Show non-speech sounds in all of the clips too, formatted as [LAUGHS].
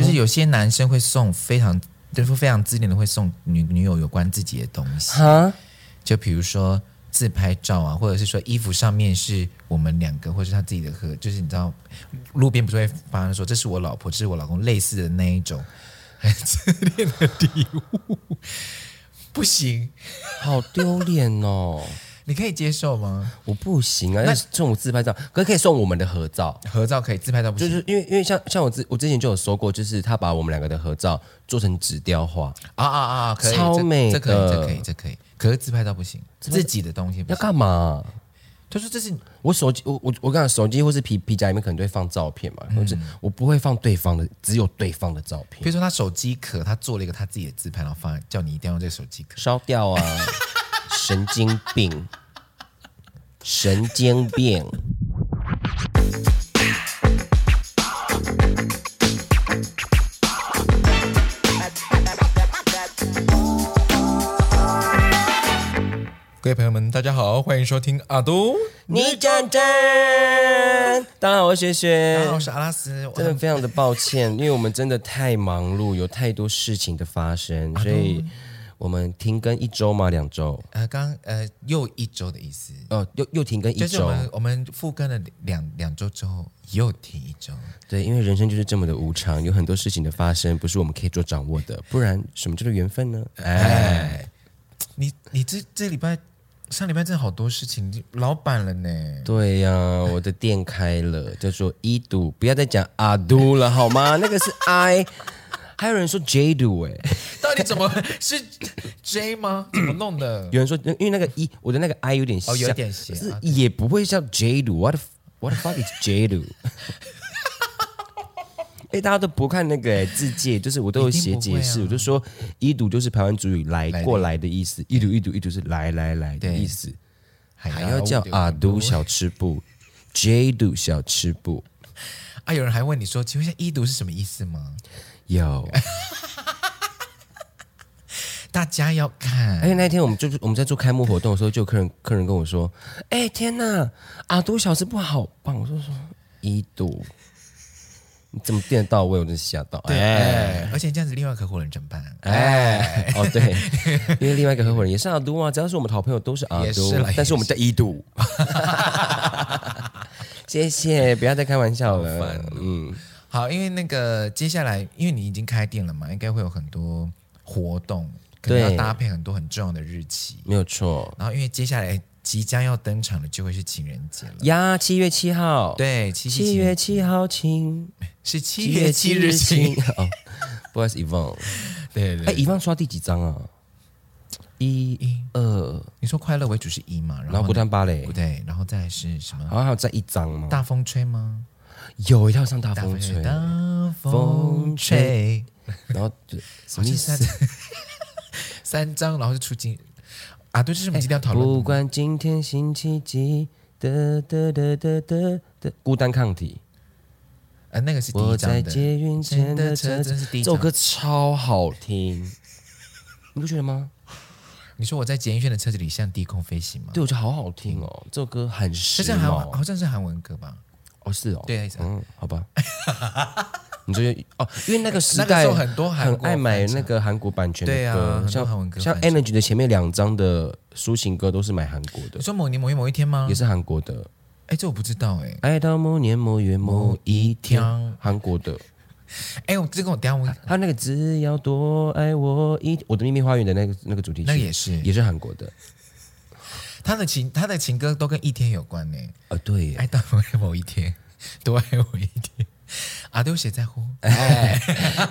就是有些男生会送非常，就是非常自恋的会送女女友有关自己的东西，哈，就比如说自拍照啊，或者是说衣服上面是我们两个，或者是他自己的合，就是你知道路边不是会发生说这是我老婆，这是我老公类似的那一种很 [LAUGHS] 自恋的礼物，不行，好丢脸哦。你可以接受吗？我不行啊，那送我自拍照，可是可以送我们的合照，合照可以，自拍照不行。就是因为因为像像我之我之前就有说过，就是他把我们两个的合照做成纸雕画啊啊啊，可以，超美这，这可以，这可以，这可以。可是自拍照不行，自己的东西要干嘛？他说这是我手机，我我我跟你讲，手机或是皮皮夹里面可能都会放照片嘛，或者我不会放对方的，只有对方的照片。比如说他手机壳，他做了一个他自己的自拍，然后放叫你一定要用这个手机壳，烧掉啊！[LAUGHS] 神经病。神经病！各位朋友们，大家好，欢迎收听阿都你讲真。大家好，我是雪雪，大家好，我是阿拉斯。真的非常的抱歉，因为我们真的太忙碌，有太多事情的发生，所以。我们停更一周吗？两周？呃，刚呃又一周的意思。哦，又又停更一周。就是我们我们复更了两两周之后又停一周。对，因为人生就是这么的无常，有很多事情的发生不是我们可以做掌握的，不然什么叫做缘分呢？哎，哎你你这这礼拜上礼拜真的好多事情，老板了呢。对呀、啊，我的店开了，叫做一度，不要再讲阿都了好吗？那个是 I。还有人说 J do 哎，到底怎么 [LAUGHS] 是 J 吗？怎么弄的？有人说，因为那个一，我的那个 I 有点像，哦，有点斜，是也不会叫 J do，what what the fuck is J do？[LAUGHS] 哎，大家都不看那个字界，就是我都有写解释，啊、我就说一读就是台湾族语来过来的意思，一读一读一读是来来来的意思，还要叫阿都小吃部，J do 小吃部。啊，有人还问你说，请问一下一读是什么意思吗？有，[LAUGHS] 大家要看。而且那天我们就我们在做开幕活动的时候，就有客人客人跟我说：“哎，天哪，阿都小吃部好棒！”我说：“说一度，你怎么变得到位？我真吓到。”对，哎，而且这样子，另外一个合伙人怎么办？哎，哦对，因为另外一个合伙人也是阿都啊，只要是我们的好朋友都是阿都，但是我们在一度。[LAUGHS] 谢谢，不要再开玩笑了。嗯。好，因为那个接下来，因为你已经开店了嘛，应该会有很多活动，可能要搭配很多很重要的日期，没有错。然后，因为接下来即将要登场的就会是情人节了呀，七月七号，对，七七月七号情 [LAUGHS] 是七月七日情 [LAUGHS] 哦，不好意思，Yvonne，对对，哎，Yvonne 刷第几张啊？一、一、二，你说快乐为主是一嘛？然后不丹芭蕾，不对，然后再是什么？好像还有再一张吗？大风吹吗？有一套像大风吹，大风吹，然后就什么意思？[LAUGHS] 三张，然后就出金啊！对，这是我们今天要讨论。不管今天星期几，的的的的的的，孤单抗体。哎，那个是第一张的。前的车子，这首歌超好听，你不觉得吗？你说我在捷运圈的车子里像低空飞行吗？对，我觉得好好听哦，这首歌很时髦，好像是韩文歌吧。哦，是哦，对，嗯，好吧。[LAUGHS] 你觉得哦，因为那个时代很多很爱买那个韩国版权的歌，像像 Energy 的前面两张的抒情歌都是买韩国的。你说某年某月某一天吗？也是韩国的。哎，这我不知道哎。爱到某年某月某一天，韩国的。哎，我这跟我等下我他那个只要多爱我一我的秘密花园的那个那个主题曲，那也是也是韩国的。他的情，他的情歌都跟一天有关呢。啊，对，爱到某一天，[LAUGHS] 多爱我一天。阿都谁在乎？[LAUGHS] 哎，哎，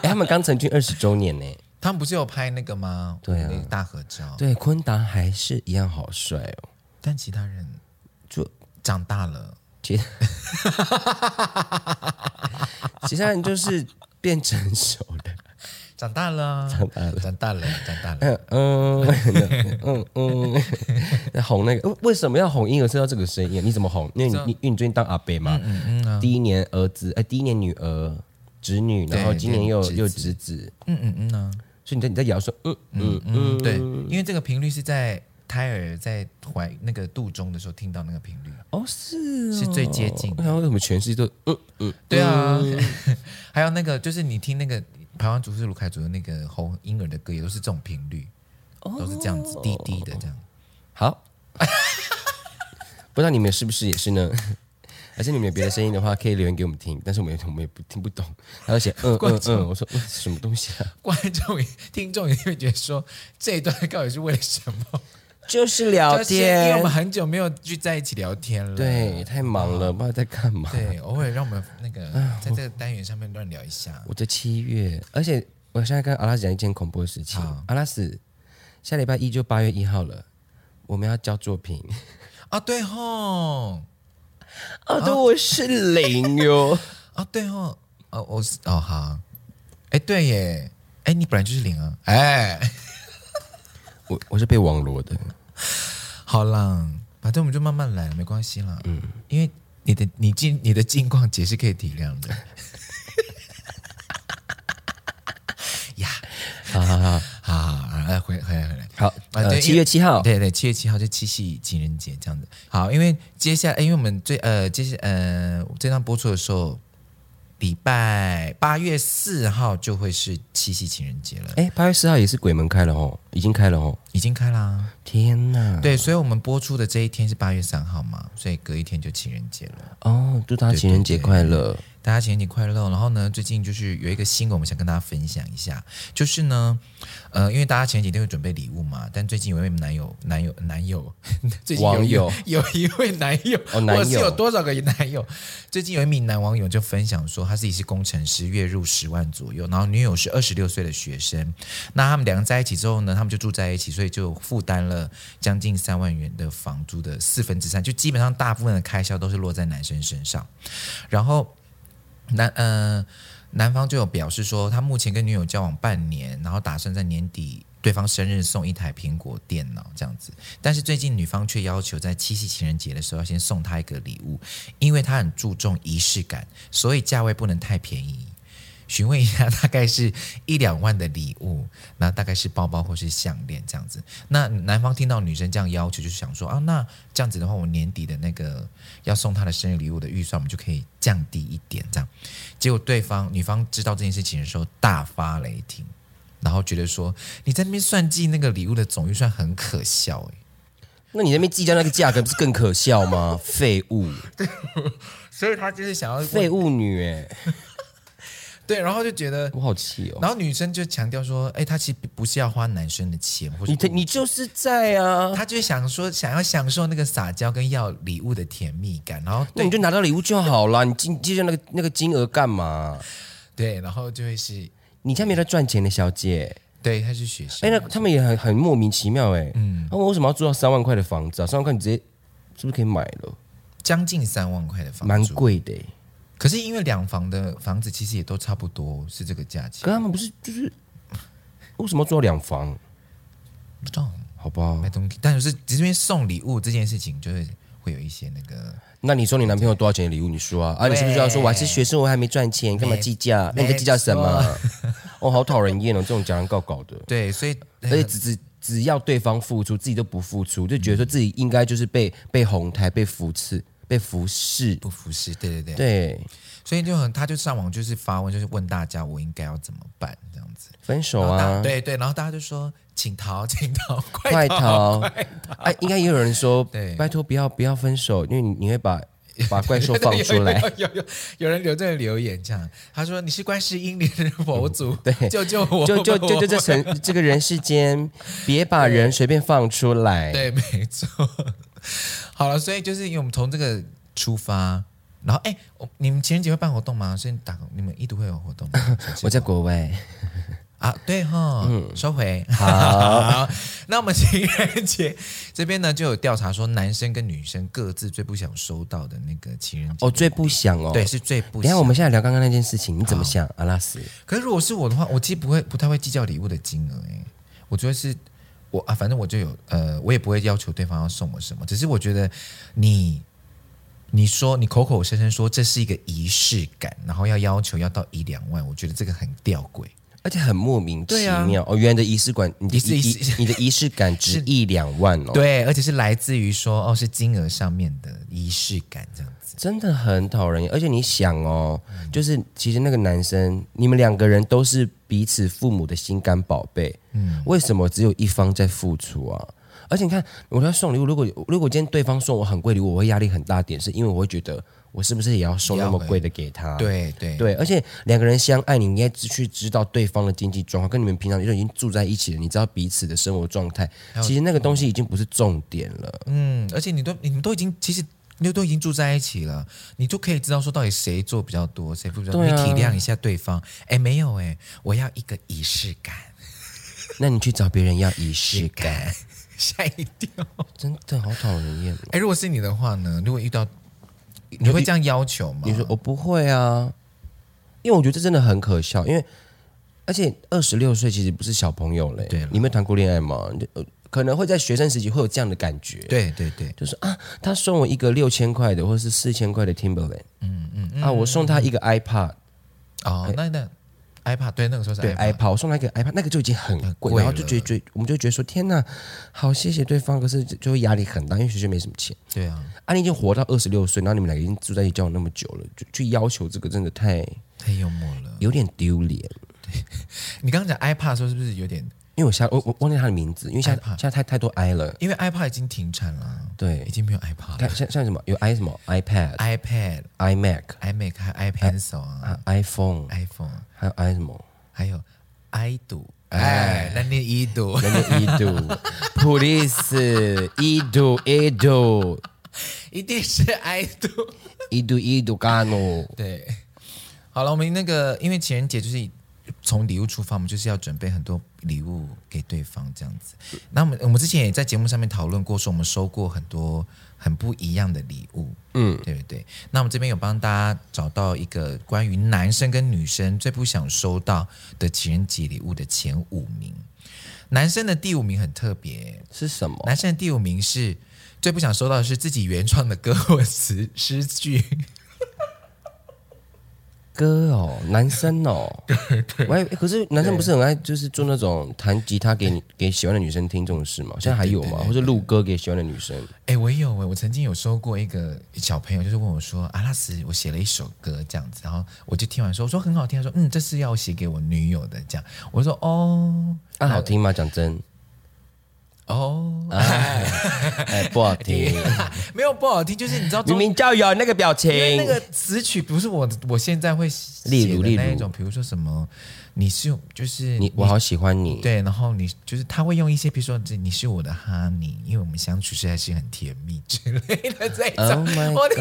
他们刚成军二十周年呢。他们不是有拍那个吗？对啊，大合照。对，坤达还是一样好帅哦。但其他人就长大了，其 [LAUGHS] 其他人就是变成熟了。长大了，长大了，长大了，长大了。嗯嗯嗯嗯，[LAUGHS] 哄那个为什么要哄婴儿？听到这个声音？你怎么哄？因为你因为你最近当阿伯嘛，嗯嗯嗯，第一年儿子，哎，第一年女儿、侄女，然后今年又又侄子，嗯嗯嗯呢，所以你在你在摇说，嗯嗯嗯，对，因为这个频率是在胎儿在怀那个肚中的时候听到那个频率。哦，是哦，是最接近。然后为什么全世界都嗯嗯？对啊，嗯、[LAUGHS] 还有那个就是你听那个排湾族是卢凯族的那个红婴儿的歌，也都是这种频率，都是这样子低低的这样。好，[LAUGHS] 不知道你们是不是也是呢？而且你们有别的声音的话，可以留言给我们听。但是我们也我们也不听不懂，他就写嗯嗯嗯，我说嗯什么东西啊？[LAUGHS] 观众听众也会觉得说这一段到底是为了什么？就是聊天，因为我们很久没有聚在一起聊天了。对，太忙了，不知道在干嘛。对，偶尔让我们那个在这个单元上面乱聊一下。我的七月，而且我现在跟阿拉斯讲一件恐怖的事情。阿拉斯，下礼拜一就八月一号了，我们要交作品 [LAUGHS] 啊！对吼。啊，对，我是零哟。[LAUGHS] 啊，对哦，哦，我是哦，好，哎，对耶，哎，你本来就是零啊，哎，我我是被网罗的。好啦，反正我们就慢慢来，没关系啦。嗯，因为你的你近你的近况姐是可以体谅的。[LAUGHS] 呀，好好好好好，来回回来回来。好，呃，七月七号，对对，七月七号就七夕情人节这样子。好，因为接下来，因为我们最呃，接下呃，这段播出的时候，礼拜八月四号就会是七夕情人节了。哎，八月四号也是鬼门开了哦，已经开了哦，已经开啦。天哪！对，所以我们播出的这一天是八月三号嘛，所以隔一天就情人节了。哦，祝大家情人节快乐！大家情人节快乐！然后呢，最近就是有一个新闻，我们想跟大家分享一下，就是呢，呃，因为大家情人节都会准备礼物嘛，但最近有一位男友，男友，男友，[LAUGHS] 最近有网友 [LAUGHS] 有一位男友，哦，男友，我是有多少个男友？最近有一名男网友就分享说，他自己是工程师，月入十万左右，然后女友是二十六岁的学生，那他们两个在一起之后呢，他们就住在一起，所以就负担了将近三万元的房租的四分之三，就基本上大部分的开销都是落在男生身上，然后。男呃，男方就有表示说，他目前跟女友交往半年，然后打算在年底对方生日送一台苹果电脑这样子。但是最近女方却要求在七夕情人节的时候要先送他一个礼物，因为他很注重仪式感，所以价位不能太便宜。询问一下，大概是一两万的礼物，那大概是包包或是项链这样子。那男方听到女生这样要求，就是想说啊，那这样子的话，我年底的那个要送她的生日礼物的预算，我们就可以降低一点这样。结果对方女方知道这件事情的时候，大发雷霆，然后觉得说你在那边算计那个礼物的总预算很可笑诶。那你那边计较那个价格不是更可笑吗？[LAUGHS] 废物。对，所以他就是想要废物女诶。对，然后就觉得我好气哦。然后女生就强调说：“哎，她其实不是要花男生的钱，或者你你就是在啊。”她就想说，想要享受那个撒娇跟要礼物的甜蜜感。然后，那你就拿到礼物就好了，你记记着那个那个金额干嘛？对，然后就会是你家没在赚钱的小姐。对，她是学生。哎，那他们也很很莫名其妙哎。嗯，那我为什么要租到三万块的房子啊？三万块你直接是不是可以买了？将近三万块的房子，蛮贵的。可是因为两房的房子其实也都差不多是这个价钱，可他们不是就是为什么要做两房？不知道，好吧，买东西，但是只是因为送礼物这件事情，就是会有一些那个。那你说你男朋友多少钱的礼物？你说啊，啊，你是不是要说我还是学生，我还没赚钱，干嘛计较？那你在计较什么？[LAUGHS] 哦，好讨人厌哦，这种讲人告告的。对，所以而且只只只要对方付出，自己都不付出，就觉得说自己应该就是被被哄抬、被扶持。被服侍，不服侍，对对对，对，所以就很，他就上网就是发问，就是问大家我应该要怎么办这样子，分手啊，对对，然后大家就说请逃，[LAUGHS] 请逃，快逃，快逃，哎，应该也有人说，[LAUGHS] 对，拜托不要不要分手，因为你你会把 [LAUGHS] 把怪兽放出来，有有有人留这个留言这样，他说你是观世音灵人佛祖，对，救救我，就就就就这层这个人世间，别把人随便放出来，对，没错。好了，所以就是因为我们从这个出发，然后哎，你们情人节会办活动吗？所以打你们一度会有活动吗？[LAUGHS] 我在国外啊，对哈，嗯，收回好，[LAUGHS] 好。那我们情人节这边呢，就有调查说，男生跟女生各自最不想收到的那个情人节哦，最不想哦，对，是最不想。等下我们现在聊刚刚那件事情，你怎么想，阿拉斯？可是如果是我的话，我其实不会不太会计较礼物的金额，哎，我觉得是。我啊，反正我就有，呃，我也不会要求对方要送我什么，只是我觉得你，你说你口口声声说这是一个仪式感，然后要要求要到一两万，我觉得这个很吊诡。而且很莫名其妙、啊、哦。原来的仪式感，你的仪式，你的仪式感值一两万哦。对，而且是来自于说哦，是金额上面的仪式感这样子，真的很讨人厌。而且你想哦，嗯、就是其实那个男生，你们两个人都是彼此父母的心肝宝贝，嗯，为什么只有一方在付出啊？而且你看，我要送礼物，如果如果今天对方送我很贵礼物，我会压力很大点，是因为我会觉得。我是不是也要送那么贵的给他？对对对，而且两个人相爱，你应该去知道对方的经济状况，跟你们平常就已经住在一起了，你知道彼此的生活状态。其实那个东西已经不是重点了。嗯，而且你都你们都已经其实你都已经住在一起了，你就可以知道说到底谁做比较多，谁不比较多，你体谅一下对方。哎，没有哎，我要一个仪式感。[LAUGHS] 那你去找别人要仪式感，吓一跳，真的好讨人厌。哎，如果是你的话呢？如果遇到。你会这样要求吗？你说我不会啊，因为我觉得这真的很可笑。因为而且二十六岁其实不是小朋友嘞。你没谈过恋爱吗？可能会在学生时期会有这样的感觉。对对对，就是啊，他送我一个六千块的，或者是四千块的 Timberland。嗯嗯嗯。啊，我送他一个 iPad。哦，那那。iPad 对，那个时候是 iPad, 对 iPad，我送他一个 iPad，那个就已经很贵，然后就觉得，我们就觉得说，天呐，好谢谢对方，可是就会压力很大，因为学校没什么钱。对啊，啊，你已经活到二十六岁，然后你们两个已经住在一起交往那么久了，就去要求这个，真的太太幽默了，有点丢脸。对，[LAUGHS] 你刚刚讲 iPad 的时候是不是有点？因为我现我我忘记他的名字，因为现在现在太太多 i 了，因为 iPad 已经停产了，对，已经没有 iPad 了。像像什么有 i 什么 iPad、iPad、iMac、iMac 还有 iPencil 啊，iPhone、iPhone，还有 i 什么？还有 i 读，哎，那你一读，那你一读，Police 一读一读，一定是 i 读，一读一读干哦。对，好了，我们那个因为情人节就是从礼物出发，我们就是要准备很多礼物给对方这样子。那我们我们之前也在节目上面讨论过，说我们收过很多。很不一样的礼物，嗯，对不对？那我们这边有帮大家找到一个关于男生跟女生最不想收到的情人节礼物的前五名。男生的第五名很特别，是什么？男生的第五名是最不想收到的是自己原创的歌或词诗句。歌哦，男生哦，[LAUGHS] 喂，可是男生不是很爱，就是做那种弹吉他给你给喜欢的女生听这种事吗？现在还有吗？或者录歌给喜欢的女生？哎，我有哎，我曾经有收过一个小朋友，就是问我说：“阿拉斯，我写了一首歌这样子。”然后我就听完说：“我说很好听。”他说：“嗯，这是要写给我女友的。”这样，我说：“哦，那好听吗？讲真。”哦，哎，[LAUGHS] 哎，不好听，[LAUGHS] 没有不好听，就是你知道，明明就有那个表情，那个词曲不是我，我现在会写的那一种，比如说什么。你是就是你，我好喜欢你。对，然后你就是他会用一些，比如说这你是我的 honey，因为我们相处实在是很甜蜜之类的这一种。Oh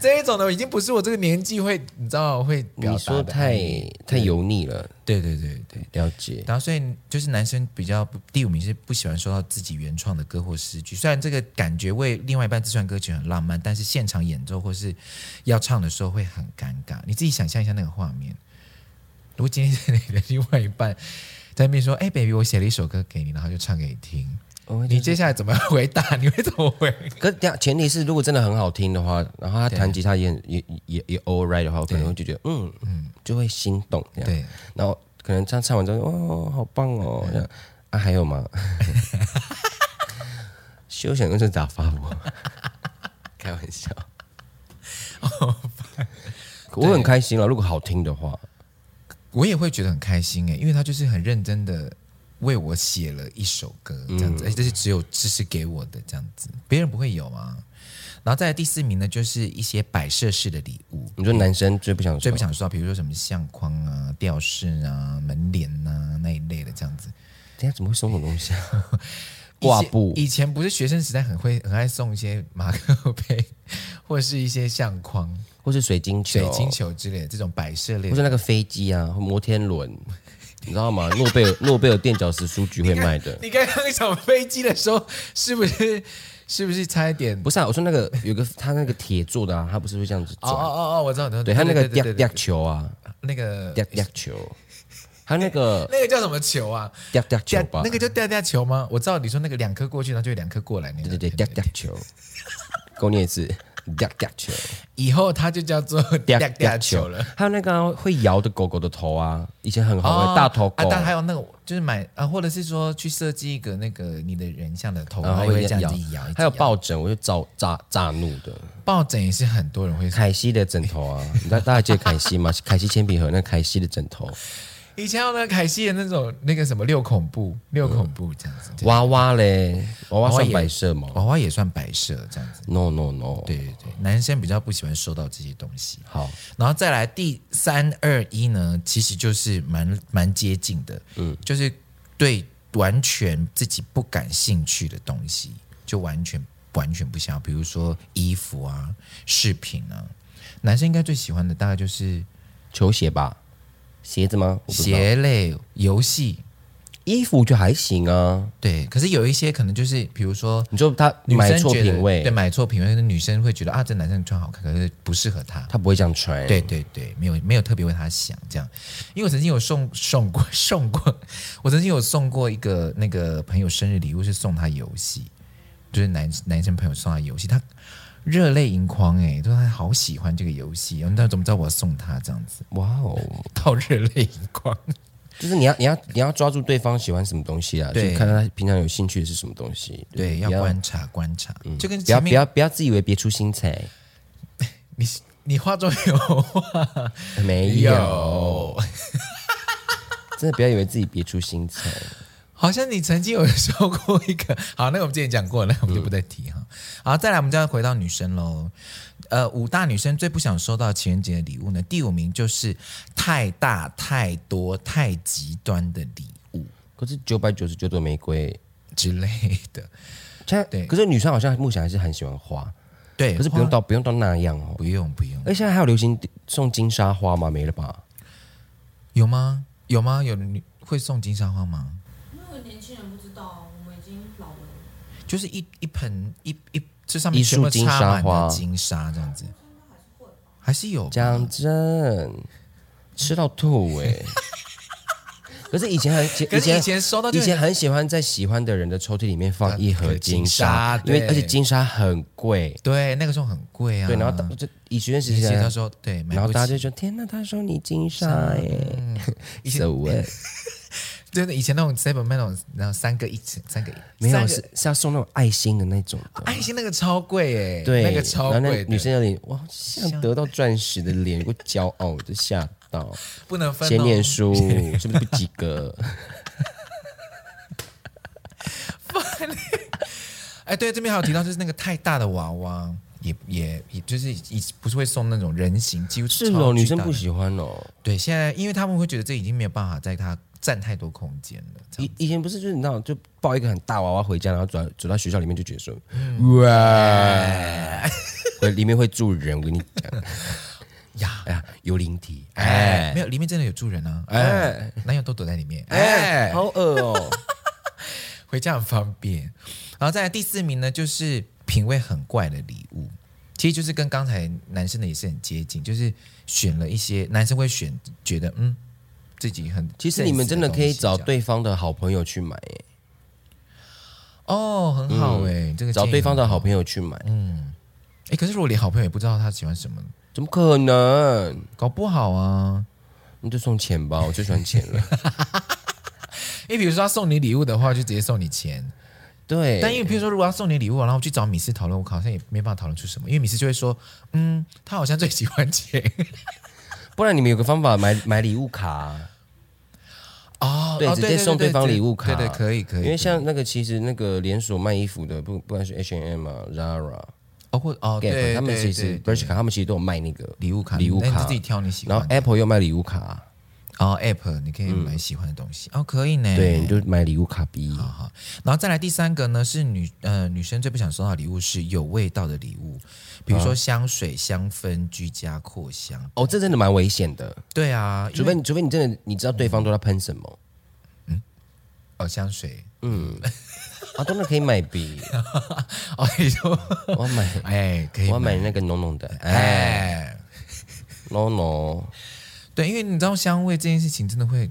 这一种的已经不是我这个年纪会，你知道会表达的。你说太太油腻了。对对对对，了解。然后所以就是男生比较第五名是不喜欢收到自己原创的歌或诗句，虽然这个感觉为另外一半自创歌曲很浪漫，但是现场演奏或是要唱的时候会很尴尬。你自己想象一下那个画面。如果今天是你的另外一半在那边说：“哎，baby，我写了一首歌给你，然后就唱给你听。”你接下来怎么回答？[LAUGHS] 你会怎么回？可前提是，如果真的很好听的话，然后他弹吉他也也也也 all right 的话，我可能会就觉得嗯嗯，就会心动这样。对，然后可能唱唱完之后，哦，好棒哦！这样啊，还有吗？[LAUGHS] 休想用这打发我，[LAUGHS] 开玩笑。我很开心啊，如果好听的话。我也会觉得很开心哎，因为他就是很认真的为我写了一首歌这样子，而且这是只有只是给我的这样子，别人不会有啊。然后再来第四名呢，就是一些摆设式的礼物。你说男生最不想最不想收到，比如说什么相框啊、吊饰啊、门帘啊那一类的这样子。等下怎么会送这种东西啊？[LAUGHS] 挂布。以前不是学生时代很会很爱送一些马克杯，或者是一些相框。或是水晶球、水晶球之类的这种摆设类，或是那个飞机啊、摩天轮，你知道吗？诺贝尔 [LAUGHS] 诺贝尔垫脚石书局会卖的。你刚刚讲飞机的时候，是不是 [LAUGHS] 是不是差一点？不是啊，我说那个有个他那个铁做的啊，他不是会这样子转？哦哦哦，我知道，对，他那个吊吊球啊，那个吊吊球，还有那个 [LAUGHS] 那个叫什么球啊？吊吊球吧？那个叫吊吊球吗？我知道你说那个两颗过去，然后就两颗过来那个。对对对，吊吊球，给我念一次。嗲嗲球，以后它就叫做嗲嗲球了。还有那个会摇的狗狗的头啊，以前很红的大头狗。啊，但还有那个就是买啊，或者是说去设计一个那个你的人像的头，然后会这样子摇。还有抱枕，我就遭炸炸怒的。抱枕也是很多人会。凯西的枕头啊，你知道大家记得凯西吗？凯西铅笔盒那凯西的枕头。以前有那个凯西的那种那个什么六恐怖，六恐怖这样子。娃娃嘞，娃娃算摆设吗？娃娃也算摆设这样子。No no no，对对对，男生比较不喜欢收到这些东西。好，然后再来第三二一呢，其实就是蛮蛮接近的，嗯，就是对完全自己不感兴趣的东西，就完全完全不想要，比如说衣服啊、饰品啊，男生应该最喜欢的大概就是球鞋吧。鞋子吗？鞋类游戏，衣服就还行啊。对，可是有一些可能就是，比如说，你说他买错品味，对，买错品味，女生会觉得啊，这男生穿好看，可是不适合他，他不会这样穿。对对对，没有没有特别为他想这样。因为我曾经有送送过送过，我曾经有送过一个那个朋友生日礼物，是送他游戏，就是男男生朋友送他游戏，他。热泪盈眶哎，说他好喜欢这个游戏，然后他怎么知道我要送他这样子？哇哦，到热泪盈眶，就是你要你要你要抓住对方喜欢什么东西啊？对，看他平常有兴趣的是什么东西？对，要观察观察，就跟不要不要不要自以为别出心裁。[LAUGHS] 你你话中有话没有？真的不要以为自己别出心裁。好像你曾经有说过一个，[LAUGHS] 好，那个我们之前讲过了，那我们就不再提哈。好，再来，我们就要回到女生喽。呃，五大女生最不想收到情人节的礼物呢，第五名就是太大、太多、太极端的礼物。可是九百九十九朵玫瑰之类的，现在对。可是女生好像目前还是很喜欢花，对。可是不用到不用到那样哦，不用不用。哎，现在还有流行送金沙花吗？没了吧？有吗？有吗？有女会送金沙花吗？就是一一盆一一这上面全部插满的金沙这样子，还是有讲真，吃到吐哎！[LAUGHS] 可是以前很以前以前收到以前很喜欢在喜欢的人的抽屉里面放一盒金沙，因为而且金沙很贵，对，那个时候很贵啊。对，然后就以学生时期他说对，然后大家就说天哪，他收你金沙耶，[LAUGHS] so what？[LAUGHS] 对，以前那种 seven 那种，然后三个一层，三个没有是是要送那种爱心的那种的，爱心那个超贵哎，对，那个超贵，女生有点哇，像得到钻石的脸，有个骄傲的吓到，不能分，先念书 [LAUGHS] 是不是不及格？[LAUGHS] 哎，对，这边还有提到就是那个太大的娃娃，也也也就是以不是会送那种人形，几乎是哦，女生不喜欢哦。对，现在因为他们会觉得这已经没有办法在他。占太多空间了。以以前不是就是你知道，就抱一个很大娃娃回家，然后走走到学校里面就觉得说，嗯、哇，[LAUGHS] 里面会住人。我跟你讲。[LAUGHS] 呀，哎呀，有灵体，哎，没有，里面真的有住人啊，哎，男友都躲在里面，哎，好恶哦，[LAUGHS] 回家很方便。然后再来第四名呢，就是品味很怪的礼物，其实就是跟刚才男生的也是很接近，就是选了一些男生会选，觉得嗯。自己很，其实你们真的可以找对方的好朋友去买，哎，哦，很好哎，这个找对方的好朋友去买，嗯，哎，可是如果连好朋友也不知道他喜欢什么，怎么可能？搞不好啊，你就送钱吧，[LAUGHS] 我最喜欢钱了。[LAUGHS] 因为比如说他送你礼物的话，就直接送你钱，对。但因为比如说如果要送你礼物，然后去找米斯讨论，我好像也没办法讨论出什么，因为米斯就会说，嗯，他好像最喜欢钱。[LAUGHS] 不然你们有个方法买买礼物卡哦，对，直接送对方礼物卡，对对可以可以。因为像那个其实那个连锁卖衣服的，不不管是 H and M 啊、Zara，哦或哦 Gap，他们其实 Bershka，他们其实都有卖那个礼物卡，礼物卡自己挑你喜欢。然后 Apple 又卖礼物卡，哦 Apple 你可以买喜欢的东西，哦可以呢，对，你就买礼物卡币。好好，然后再来第三个呢是女呃女生最不想收到礼物是有味道的礼物。比如说香水、香氛、居家扩香，哦，这真的蛮危险的。对啊，除非你，除非你真的你知道对方都在喷什么，嗯，哦，香水，嗯，[LAUGHS] 啊，真的可以买笔，[LAUGHS] 哦，你说。我买，哎，可以，我买那个浓浓的，哎，浓浓，对，因为你知道香味这件事情真的会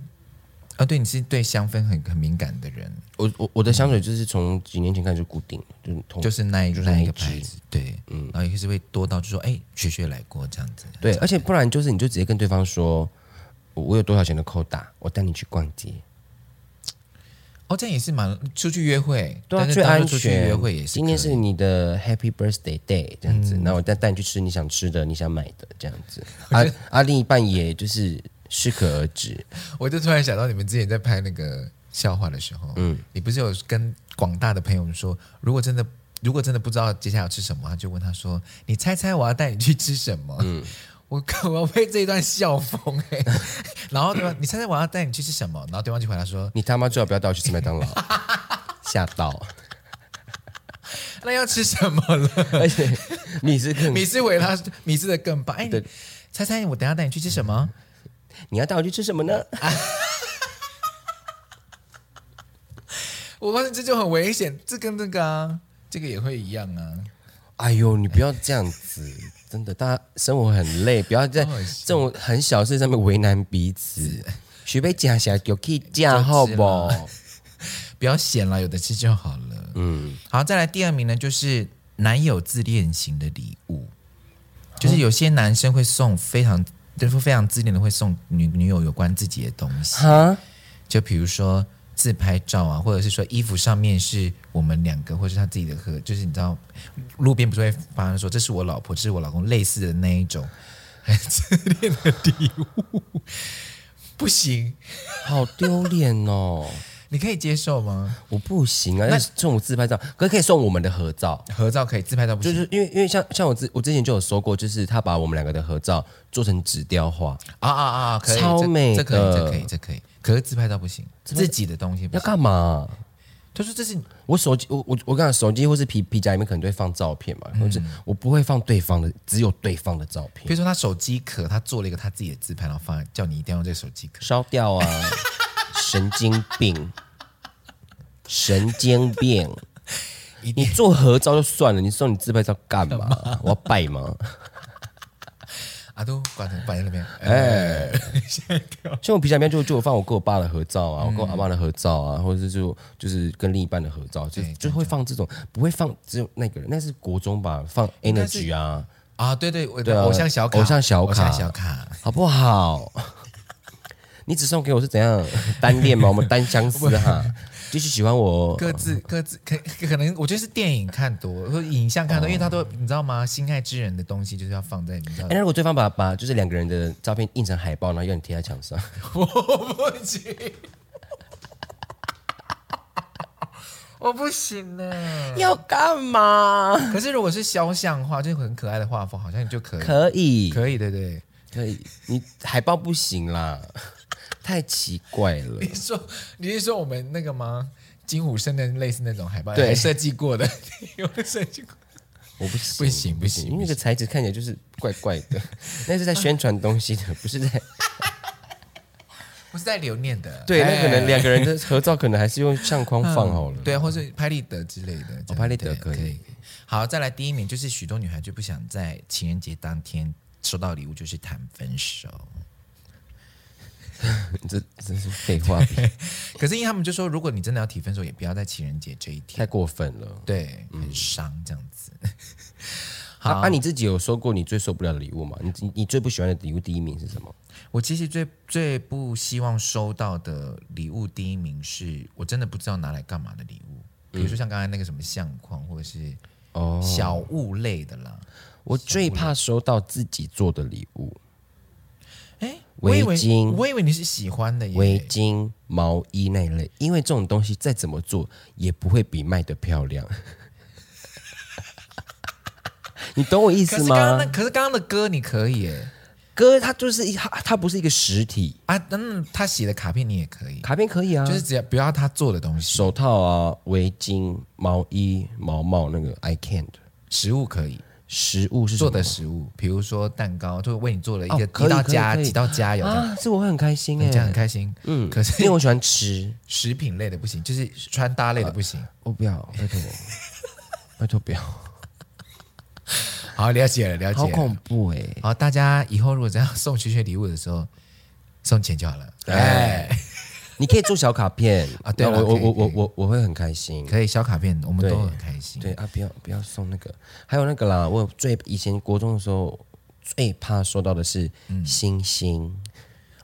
啊，对，你是对香氛很很敏感的人。我我我的香水就是从几年前开始就固定，就是就是那一那一个牌子，对，嗯，然后也是会多到就说，哎，学学来过这样子。对，而且不然就是你就直接跟对方说，我有多少钱的扣打，我带你去逛街。哦，这样也是蛮出去约会，对啊，最安全。约会也是。今天是你的 Happy Birthday Day，这样子，然后我再带你去吃你想吃的、你想买的，这样子。啊啊，另一半也就是。适可而止。[LAUGHS] 我就突然想到，你们之前在拍那个笑话的时候，嗯，你不是有跟广大的朋友们说，如果真的如果真的不知道接下来要吃什么，他就问他说：“你猜猜我要带你去吃什么？”嗯，[LAUGHS] 我 [LAUGHS] 我要被这一段笑疯哎、欸。[LAUGHS] 然后对吧？你猜猜我要带你去吃什么？然后对方就回答说：“你他妈最好不要带我去吃麦当劳。[LAUGHS] ”吓到。那要吃什么了？而且米斯更米斯回答米斯的更棒。哎，对，猜猜我等下带你去吃什么？你要带我去吃什么呢？我发现这就很危险，这跟那个啊，这个也会一样啊。哎呦，你不要这样子，真的，大家生活很累，不要在这种很小事上面为难彼此。学会假下就可以假，好不好？[LAUGHS] 不要显了，有的吃就好了。嗯，好，再来第二名呢，就是男友自恋型的礼物，就是有些男生会送非常。就是非常自恋的，会送女女友有关自己的东西，哈就比如说自拍照啊，或者是说衣服上面是我们两个，或是他自己的合，就是你知道，路边不是会发生说这是我老婆，这是我老公，类似的那一种很自恋的礼物，[LAUGHS] 不行，好丢脸哦。你可以接受吗？我不行啊，那送我自拍照，可是可以送我们的合照，合照可以，自拍照不行。就是因为因为像像我之我之前就有说过，就是他把我们两个的合照做成纸雕画啊啊啊，可以超美，这可以这可以这可以，可是自拍照不行，自己的东西要干嘛？他说这是我手机，我我我跟你讲，手机或是皮皮夹里面可能都会放照片嘛，或者我不会放对方的，只有对方的照片。比如说他手机壳，他做了一个他自己的自拍，然后放叫你一定要用这个手机壳烧掉啊。[LAUGHS] 神经病，神经病！你做合照就算了，你送你自拍照干嘛？我要拜吗？阿都挂在摆在那边。哎，[LAUGHS] 像我皮夹里面就就放我跟我爸的合照啊，嗯、我跟我阿妈的合照啊，或者是就就是跟另一半的合照，就就会放这种，不会放只有那个人，那是国中吧？放 energy 啊啊，对对对，偶像小卡，偶像小卡，小卡，好不好？你只送给我是怎样 [LAUGHS] 单恋吗？[LAUGHS] 我们单相思哈，继续喜欢我。各自各自可可能，我觉得是电影看多，或影像看多，因为他都你知道吗？心爱之人的东西就是要放在你知道。哎，如果对方把把就是两个人的照片印成海报，然后要你贴在墙上，[LAUGHS] 我不行，我不行呢。要干嘛？可是如果是肖像画，就是很可爱的画风，好像就可以，可以，可以，对对，可以。你海报不行啦。太奇怪了！你说你是说我们那个吗？金虎生的类似那种海报，对，设计过的，[LAUGHS] 有设计过。我不不行不行，因为那个材质看起来就是怪怪的，[LAUGHS] 那是在宣传东西的，不是在 [LAUGHS] 不是在留念的。对，那可能两个人的合照可能还是用相框放好了，对，或是拍立得之类的。哦，拍立得可以。好，再来第一名就是许多女孩就不想在情人节当天收到礼物，就是谈分手。[LAUGHS] 这真是废话。[LAUGHS] 可是因为他们就说，如果你真的要提分手，也不要在情人节这一天，太过分了。对，很伤这样子。[LAUGHS] 好，那、你自己有收过你最受不了的礼物吗？你你最不喜欢的礼物第一名是什么？我其实最最不希望收到的礼物第一名是我真的不知道拿来干嘛的礼物，比如说像刚才那个什么相框或者是哦小物类的啦。我最怕收到自己做的礼物。哎，围巾，我以为你是喜欢的围巾、毛衣那一类，因为这种东西再怎么做也不会比卖的漂亮。[LAUGHS] 你懂我意思吗？可是刚刚的歌你可以耶，歌它就是一它它不是一个实体啊。嗯，他写的卡片你也可以，卡片可以啊，就是只要不要他做的东西，手套啊、围巾、毛衣、毛毛那个 I can't，食物可以。食物是做的食物，比如说蛋糕，就为你做了一个几道加几道加油啊，这我会很开心哎，这样很开心。嗯，可是因为我喜欢吃食品类的不行，就是穿搭类的不行，我不要，拜托，[LAUGHS] 拜托不要。好，了解了，了解。好恐怖哎！好，大家以后如果这样送学学礼物的时候，送钱就好了。哎，你可以做小卡片啊，对，我我我我我我会很开心。可以小卡片，我们都很开心。对，对啊，不要不要送那个，还有那个啦，我最以前国中的时候最怕收到的是星星、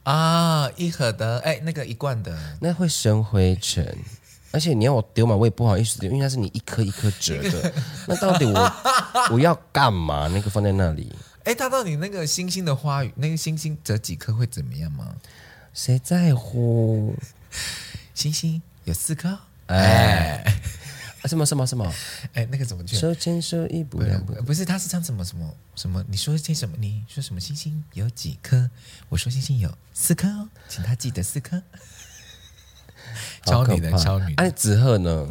嗯、啊，一盒的，哎，那个一罐的，那会生灰尘，而且你要我丢嘛，我也不好意思丢，因为那是你一颗一颗折的，[LAUGHS] 那到底我 [LAUGHS] 我要干嘛？那个放在那里。哎，他到底那个星星的花语，那个星星折几颗会怎么样吗？谁在乎？星星有四颗。哎，什么什么什么？哎，那个怎么去？手牵手一步两步，不是，他是唱什么什么什么？你说这什么？你说什么？星星有几颗？我说星星有四颗哦，请他记得四颗。[LAUGHS] 超女的，超女的。哎，纸鹤呢？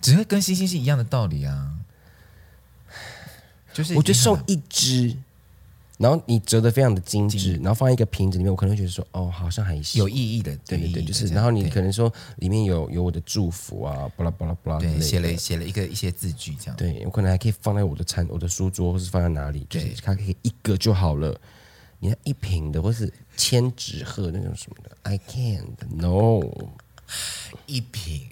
子鹤跟星星是一样的道理啊。就是我觉得送一支，然后你折得非常的精致，然后放在一个瓶子里面，我可能会觉得说，哦，好像还行，有意义的，对对对，就是，然后你可能说里面有有我的祝福啊，巴拉巴拉巴拉，对，写了写了一个一些字句这样，对我可能还可以放在我的餐我的书桌，或是放在哪里，就是它可以一个就好了。你看一瓶的，或是千纸鹤那种什么的，I can't no，一瓶，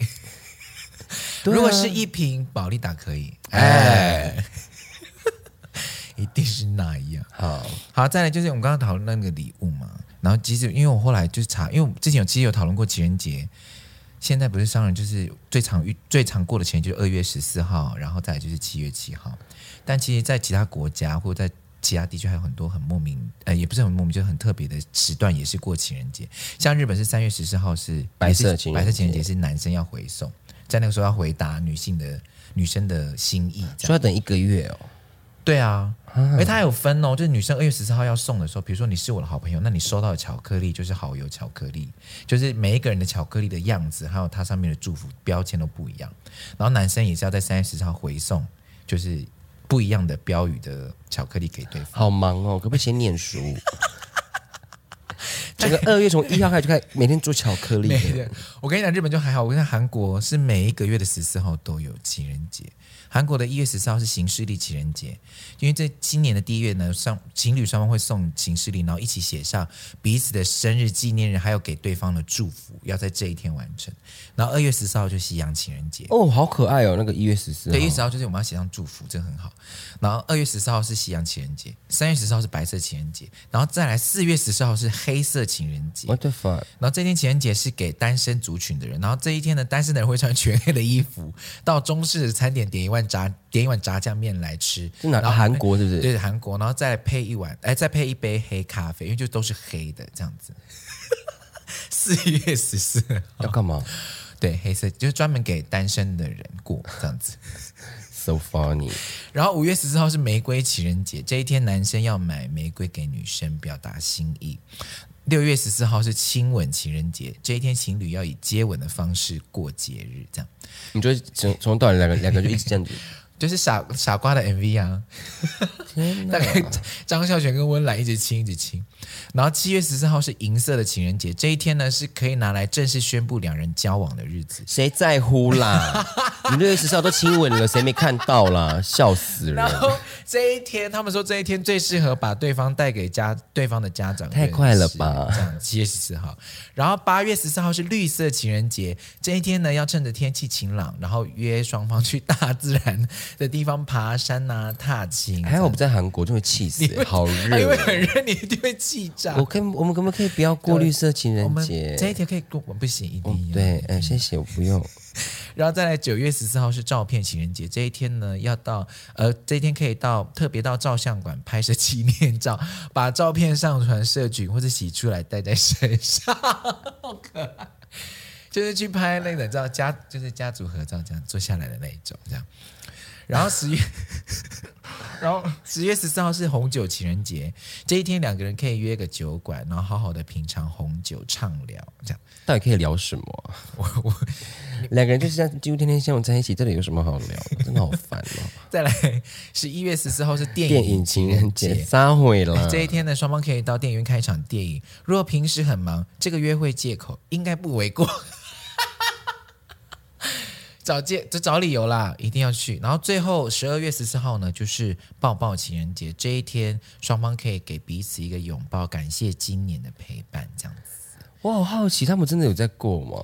如果是一瓶宝利达可以，哎。一定是那一样。好好，再来就是我们刚刚讨论那个礼物嘛。然后其实因为我后来就是查，因为我之前有其实有讨论过情人节。现在不是商人就是最常遇最常过的情人节就是二月十四号，然后再来就是七月七号。但其实，在其他国家或者在其他地区还有很多很莫名，呃，也不是很莫名，就是很特别的时段也是过情人节。像日本是三月十四号是白色情白色情人节，是男生要回送，在那个时候要回答女性的女生的心意，所以要等一个月哦。对啊，哎，它还有分哦，就是女生二月十四号要送的时候，比如说你是我的好朋友，那你收到的巧克力就是好友巧克力，就是每一个人的巧克力的样子，还有它上面的祝福标签都不一样。然后男生也是要在三月十四号回送，就是不一样的标语的巧克力给对方。好忙哦，可不可以先念书？整个二月从一号开始就开始每天做巧克力。我跟你讲，日本就还好，我跟你讲韩国是每一个月的十四号都有情人节。韩国的一月十四号是行事历情人节，因为在今年的第一月呢，上情侣双方会送行事历，然后一起写上彼此的生日纪念日，还有给对方的祝福，要在这一天完成。然后二月十四号就是西洋情人节哦，好可爱哦，那个一月十四号，对，一月十号就是我们要写上祝福，这个很好。然后二月十四号是西洋情人节，三月十四号是白色情人节，然后再来四月十四号是黑色情人节。What the fuck？然后这天情人节是给单身族群的人，然后这一天呢，单身的人会穿全黑的衣服，到中式的餐点点一碗。炸点一碗炸酱面来吃，然后韩国是不是？对，韩国，然后再配一碗，哎，再配一杯黑咖啡，因为就都是黑的这样子。[LAUGHS] 四月十四要干嘛？对，黑色就是专门给单身的人过这样子。[LAUGHS] So funny。然后五月十四号是玫瑰情人节，这一天男生要买玫瑰给女生表达心意。六月十四号是亲吻情人节，这一天情侣要以接吻的方式过节日，这样。你觉得从从到两个两个就一直这样子？就是傻傻瓜的 MV 啊，大概张孝全跟温岚一直亲一直亲，然后七月十四号是银色的情人节，这一天呢是可以拿来正式宣布两人交往的日子。谁在乎啦？[LAUGHS] 你六月十四号都亲吻了，谁没看到啦？笑死人！然后这一天，他们说这一天最适合把对方带给家对方的家长。太快了吧？这样七月十四号，然后八月十四号是绿色情人节，这一天呢要趁着天气晴朗，然后约双方去大自然。的地方爬山呐、啊，踏青。还好我们在韩国，就会气死、欸，好热、欸，因为很热，你一定会气炸。我可以，我们可不可以不要过绿色情人节？这一天可以过，我不行，一定要。对，嗯，谢谢，我不用。[LAUGHS] 然后再来，九月十四号是照片情人节，这一天呢，要到呃，这一天可以到特别到照相馆拍摄纪念照，把照片上传社群或者洗出来戴在身上，[LAUGHS] 好可爱。就是去拍那个照家，就是家族合照，这样坐下来的那一种，这样。然后十月，[LAUGHS] 然后十月十四号是红酒情人节，这一天两个人可以约个酒馆，然后好好的品尝红酒，畅聊，这样到底可以聊什么？我我 [LAUGHS] 两个人就是这样几乎天天相处在一起，这里有什么好聊的？真的好烦哦。[LAUGHS] 再来，十一月十四号是电影电影情人节，撒会了。这一天呢，双方可以到电影院看一场电影。如果平时很忙，这个约会借口应该不为过。找借就找理由啦，一定要去。然后最后十二月十四号呢，就是抱抱情人节。这一天，双方可以给彼此一个拥抱，感谢今年的陪伴。这样子，我好好奇，他们真的有在过吗？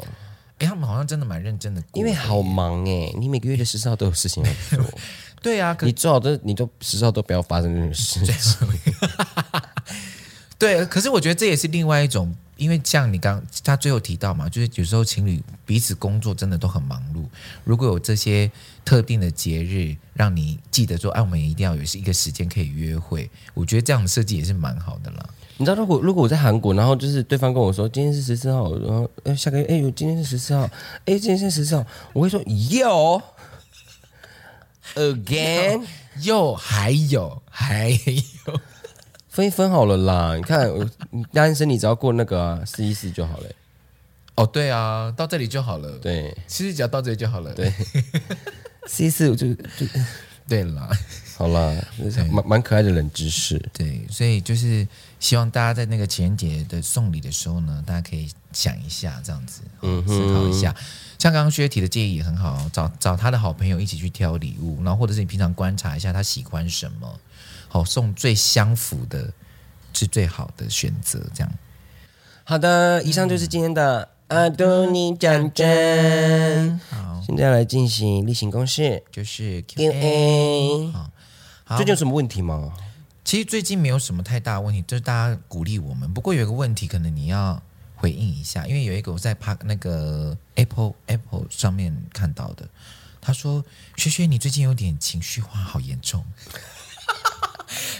哎，他们好像真的蛮认真的过，因为好忙哎，你每个月的十四号都有事情要做。[LAUGHS] 对啊，你最好都你都十四号都不要发生这种事情。[LAUGHS] [LAUGHS] 对，可是我觉得这也是另外一种，因为像你刚他最后提到嘛，就是有时候情侣彼此工作真的都很忙碌，如果有这些特定的节日，让你记得说，哎，我们一定要有一个时间可以约会，我觉得这样的设计也是蛮好的啦。你知道，如果如果我在韩国，然后就是对方跟我说今天是十四号，然后哎下个月哎呦今天是十四号，哎今天是十四号，我会说有，[LAUGHS] again？又还有还有。分一分好了啦，你看，你单身你只要过那个四一试就好了。哦，对啊，到这里就好了。对，其实只要到这里就好了。对，[LAUGHS] 试一四就就对啦。好啦，蛮蛮可爱的冷知识。对，所以就是希望大家在那个情人节的送礼的时候呢，大家可以想一下，这样子，嗯，思考一下。像刚刚薛提的建议也很好，找找他的好朋友一起去挑礼物，然后或者是你平常观察一下他喜欢什么。好，送最相符的，是最好的选择。这样，好的，以上就是今天的阿杜尼讲真。好，现在来进行例行公事，就是 Q&A。好，最近有什么问题吗？其实最近没有什么太大问题，就是大家鼓励我们。不过有一个问题，可能你要回应一下，因为有一个我在拍那个 Apple Apple 上面看到的，他说：“学学，你最近有点情绪化，好严重。”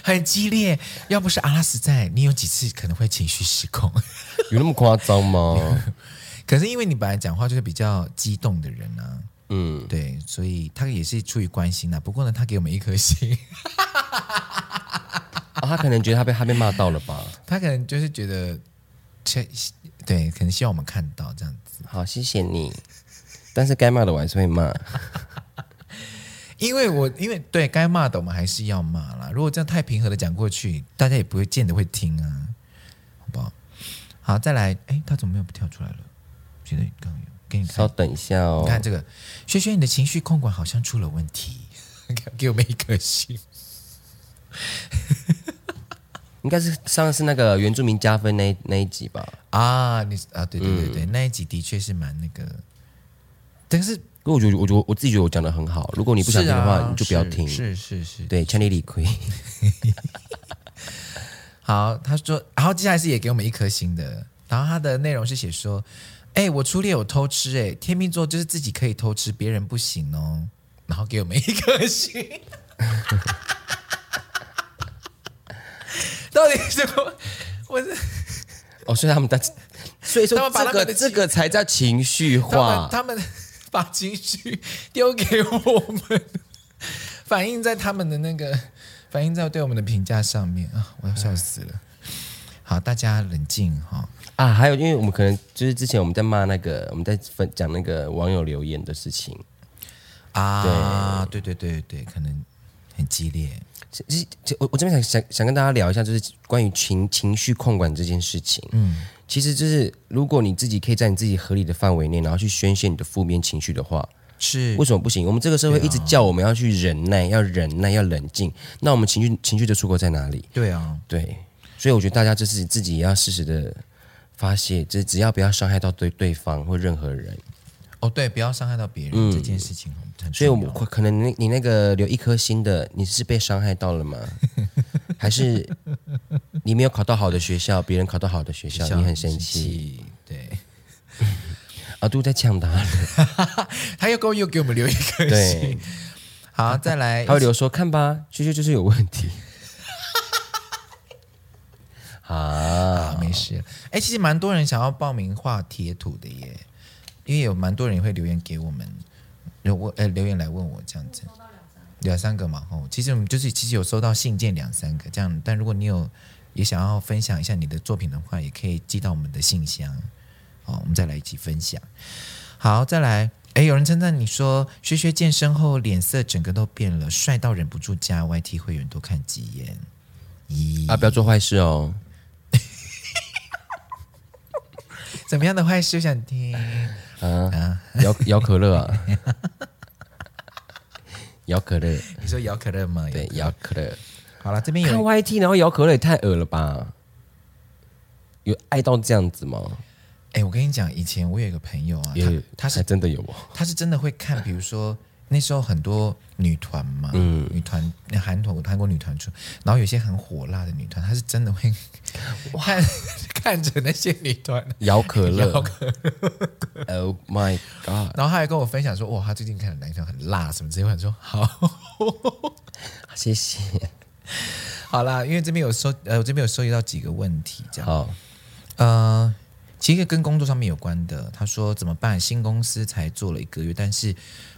很激烈，要不是阿拉斯在，你有几次可能会情绪失控？[LAUGHS] 有那么夸张吗？可是因为你本来讲话就是比较激动的人啊，嗯，对，所以他也是出于关心啊。不过呢，他给我们一颗心，哦，[LAUGHS] 他可能觉得他被他被骂到了吧？他可能就是觉得，对，可能希望我们看到这样子。好，谢谢你，但是该骂的我还是会骂。因为我因为对该骂的我们还是要骂啦。如果这样太平和的讲过去，大家也不会见得会听啊，好不好？好，再来，哎，他怎么没有跳出来了？觉得刚刚有，给你稍等一下哦。你看这个，轩轩，你的情绪控管好像出了问题，[LAUGHS] 给我们一颗心。应该是上次那个原住民加分那那一集吧？啊，你啊，对对对对，嗯、那一集的确是蛮那个，但是。因为我觉得，我觉得我自己觉得我讲的很好。如果你不想听的话，啊、你就不要听。是是是，是，对，千里理亏。[LAUGHS] 好，他说，然后接下来是也给我们一颗星的。然后他的内容是写说：“哎，我初恋有偷吃，哎，天秤座就是自己可以偷吃，别人不行哦。”然后给我们一颗星。到底是什么？我是哦，所以他们的，所以说这个这个才叫情绪化。他们。[LAUGHS] 把情绪丢给我们，反映在他们的那个，反映在对我们的评价上面啊！我要笑死了。好，大家冷静哈啊！还有，因为我们可能就是之前我们在骂那个，我们在分讲那个网友留言的事情啊，对对对对对，可能很激烈。其实，我我这边想想想跟大家聊一下，就是关于情情绪控管这件事情。嗯。其实就是，如果你自己可以在你自己合理的范围内，然后去宣泄你的负面情绪的话，是为什么不行？我们这个社会一直叫我们要去忍耐，要忍耐，要冷静。那我们情绪情绪的出口在哪里？对啊，对。所以我觉得大家就是自己也要适时的发泄，只只要不要伤害到对对方或任何人。哦，对，不要伤害到别人、嗯、这件事情。所以我们可能你你那个留一颗心的，你是被伤害到了吗？[LAUGHS] 还是你没有考到好的学校，别人考到好的学校，你很生气？对，[LAUGHS] 阿杜在呛他了，[LAUGHS] 他又给我又给我们留一颗心。好，再来，他会留说看吧，学学就是有问题。啊，没事。哎，其实蛮多人想要报名画贴图的耶，因为有蛮多人也会留言给我们，留我呃留言来问我这样子。两三个嘛，吼，其实我们就是其实有收到信件两三个这样，但如果你有也想要分享一下你的作品的话，也可以寄到我们的信箱，好，我们再来一起分享。好，再来，诶，有人称赞你说学学健身后脸色整个都变了，帅到忍不住加 YT 会员多看几眼。咦，啊，不要做坏事哦。怎么样的坏事想听？啊啊，摇摇可乐啊。[LAUGHS] 摇可乐，你说摇可乐吗？对，摇可乐。好了，这边有看 YT，然后摇可乐也太恶了吧？有爱到这样子吗？哎，我跟你讲，以前我有一个朋友啊，他他是真的有哦，他是真的会看，比如说。那时候很多女团嘛，嗯、女团那韩团韩国女团出，然后有些很火辣的女团，她是真的会看哇 [LAUGHS] 看着那些女团摇可乐，Oh my god！然后她还跟我分享说，哇，她最近看的男团很辣什么之类说好，谢谢。好啦，因为这边有收，呃，我这边有收集到几个问题，这样，好，呃。其实跟工作上面有关的，他说怎么办？新公司才做了一个月，但是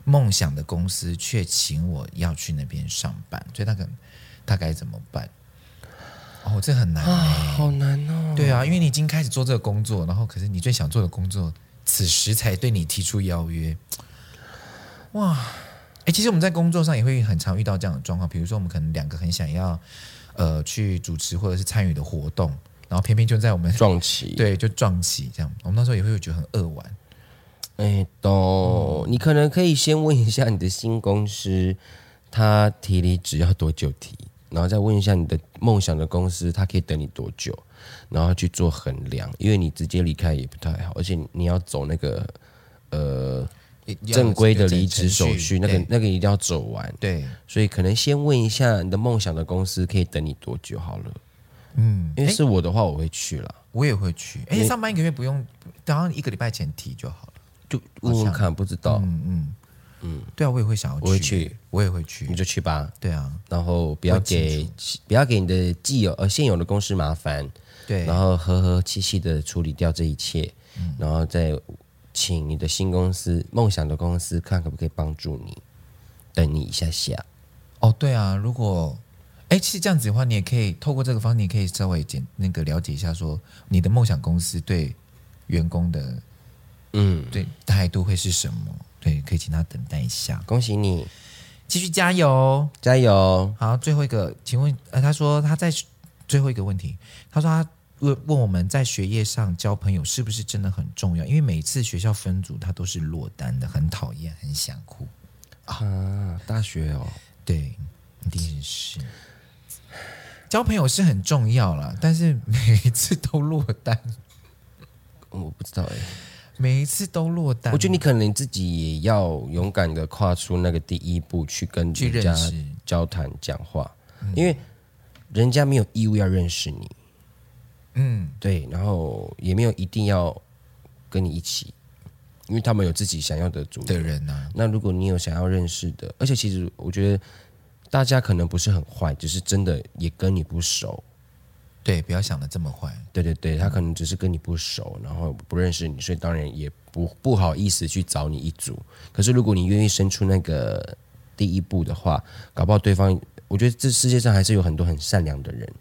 梦想的公司却请我要去那边上班，所以他可能他该怎么办？哦，这很难、欸，好难哦。对啊，因为你已经开始做这个工作，然后可是你最想做的工作，此时才对你提出邀约。哇，哎，其实我们在工作上也会很常遇到这样的状况，比如说我们可能两个很想要呃去主持或者是参与的活动。然后偏偏就在我们撞期，[LAUGHS] 对，就撞期这样。我们那时候也会觉得很扼腕。哎，都，你可能可以先问一下你的新公司，他提离职要多久提？然后再问一下你的梦想的公司，他可以等你多久？然后去做衡量，因为你直接离开也不太好，而且你要走那个呃正规的离职手续，那个那个一定要走完。对，所以可能先问一下你的梦想的公司可以等你多久好了。嗯，因为是我的话，我会去了，我也会去。哎，上班一个月不用，等到一个礼拜前提就好了，就问问看，不知道。嗯嗯嗯，对啊，我也会想要去，我会去，我也会去，你就去吧。对啊，然后不要给不要给你的既有呃现有的公司麻烦，对，然后和和气气的处理掉这一切，然后再请你的新公司梦想的公司看可不可以帮助你，等你一下下。哦，对啊，如果。哎，其实这样子的话，你也可以透过这个方式，你可以稍微简那个了解一下，说你的梦想公司对员工的，嗯，对态度会是什么？对，可以请他等待一下。恭喜你，继续加油，加油！好，最后一个，请问，呃，他说他在最后一个问题，他说他问问我们在学业上交朋友是不是真的很重要？因为每次学校分组，他都是落单的，很讨厌，很想哭啊！大学哦，对，一定是。交朋友是很重要啦，但是每一次都落单，我不知道哎、欸，每一次都落单，我觉得你可能自己也要勇敢的跨出那个第一步，去跟人家交谈讲话，因为人家没有义务要认识你，嗯，对，然后也没有一定要跟你一起，因为他们有自己想要的主的人啊。那如果你有想要认识的，而且其实我觉得。大家可能不是很坏，只是真的也跟你不熟。对，不要想的这么坏。对对对，他可能只是跟你不熟，然后不认识你，所以当然也不不好意思去找你一组。可是如果你愿意伸出那个第一步的话，搞不好对方，我觉得这世界上还是有很多很善良的人，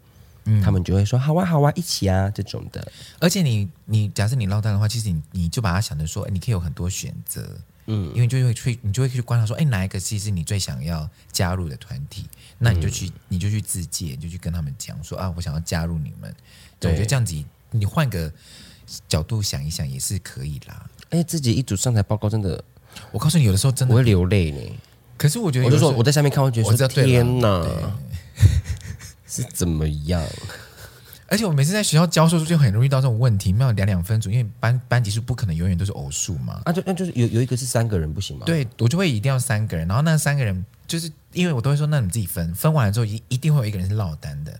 嗯，他们就会说好啊好啊，一起啊这种的。而且你你假设你落单的话，其实你你就把它想的说，你可以有很多选择。嗯，因为就会去，你就会去观察说，哎，哪一个其实是你最想要加入的团体？那你就去，你就去自荐，就去跟他们讲说啊，我想要加入你们。对，我觉得这样子，你换个角度想一想也是可以啦。哎，自己一组上台报告，真的，我告诉你，有的时候真的我会流泪呢。可是我觉得，我就说我在下面看，我觉得说天哪，[LAUGHS] 是怎么样？而且我每次在学校教授，就很容易到这种问题，没有两两分组，因为班班级数不可能永远都是偶数嘛。啊，就那就是有有一个是三个人不行吗？对，我就会一定要三个人，然后那三个人就是因为我都会说，那你自己分，分完了之后一一定会有一个人是落单的，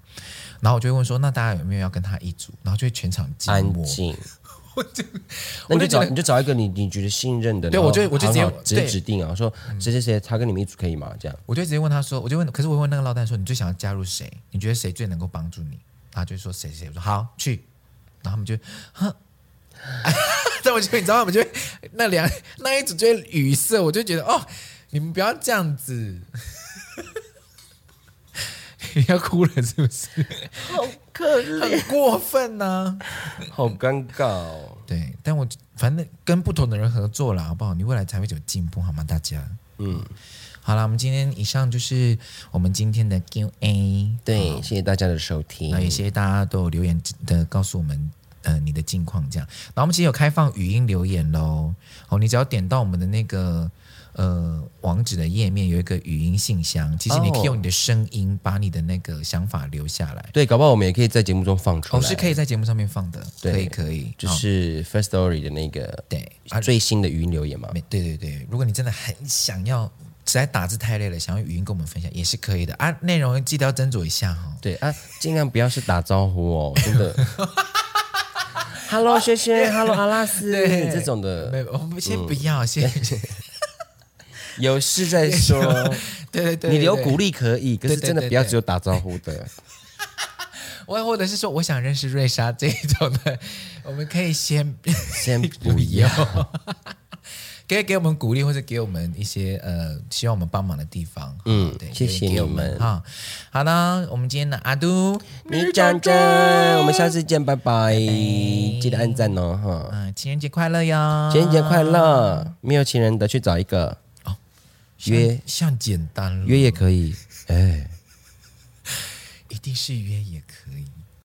然后我就会问说，那大家有没有要跟他一组？然后就会全场安静。[LAUGHS] 我就那你就找你就找一个你你觉得信任的，对我就我就直接直接指定啊，说谁谁谁他跟你们一组可以吗？这样我就直接问他说，我就问，可是我问那个落单说，你最想要加入谁？你觉得谁最能够帮助你？他就说谁谁，我说好去，然后他们就哼，[LAUGHS] 但我觉得你知道，他们就那两那一组就会语塞，我就觉得哦，你们不要这样子，你 [LAUGHS] 要哭了是不是？好可怜，很过分呐、啊，好尴尬哦。对，但我反正跟不同的人合作了，好不好？你未来才会有进步，好吗？大家，嗯。好了，我们今天以上就是我们今天的 Q&A。对，谢谢大家的收听，那也谢谢大家都有留言的告诉我们，呃，你的近况这样。然后我们其实有开放语音留言喽，哦，你只要点到我们的那个呃网址的页面有一个语音信箱，其实你可以用你的声音把你的那个想法留下来。对，搞不好我们也可以在节目中放出来。哦，是可以在节目上面放的，对可以可以，就是 Firstory 的那个对最新的语音留言嘛。对对对，如果你真的很想要，实在打字太累了，想要语音跟我们分享也是可以的啊。内容记得要斟酌一下哈。对啊，尽量不要是打招呼哦，[LAUGHS] 真的。Hello，轩轩，Hello，阿拉斯，对这种的，没有，我们先不要，嗯、先 [LAUGHS] 有事再说。[LAUGHS] 对对对，对，你留鼓励可以，可是真的不要只有打招呼的。我或者是说，我想认识瑞莎这一种的，我们可以先先不要。可以给我们鼓励，或者给我们一些呃，希望我们帮忙的地方。嗯，对，谢谢你们哈。好的，我们今天的阿都，你讲真，我们下次见，拜拜，记得按赞哦哈。嗯，情人节快乐哟！情人节快乐，没有情人的去找一个哦，约，像简单了，约也可以，哎，一定是约也可以。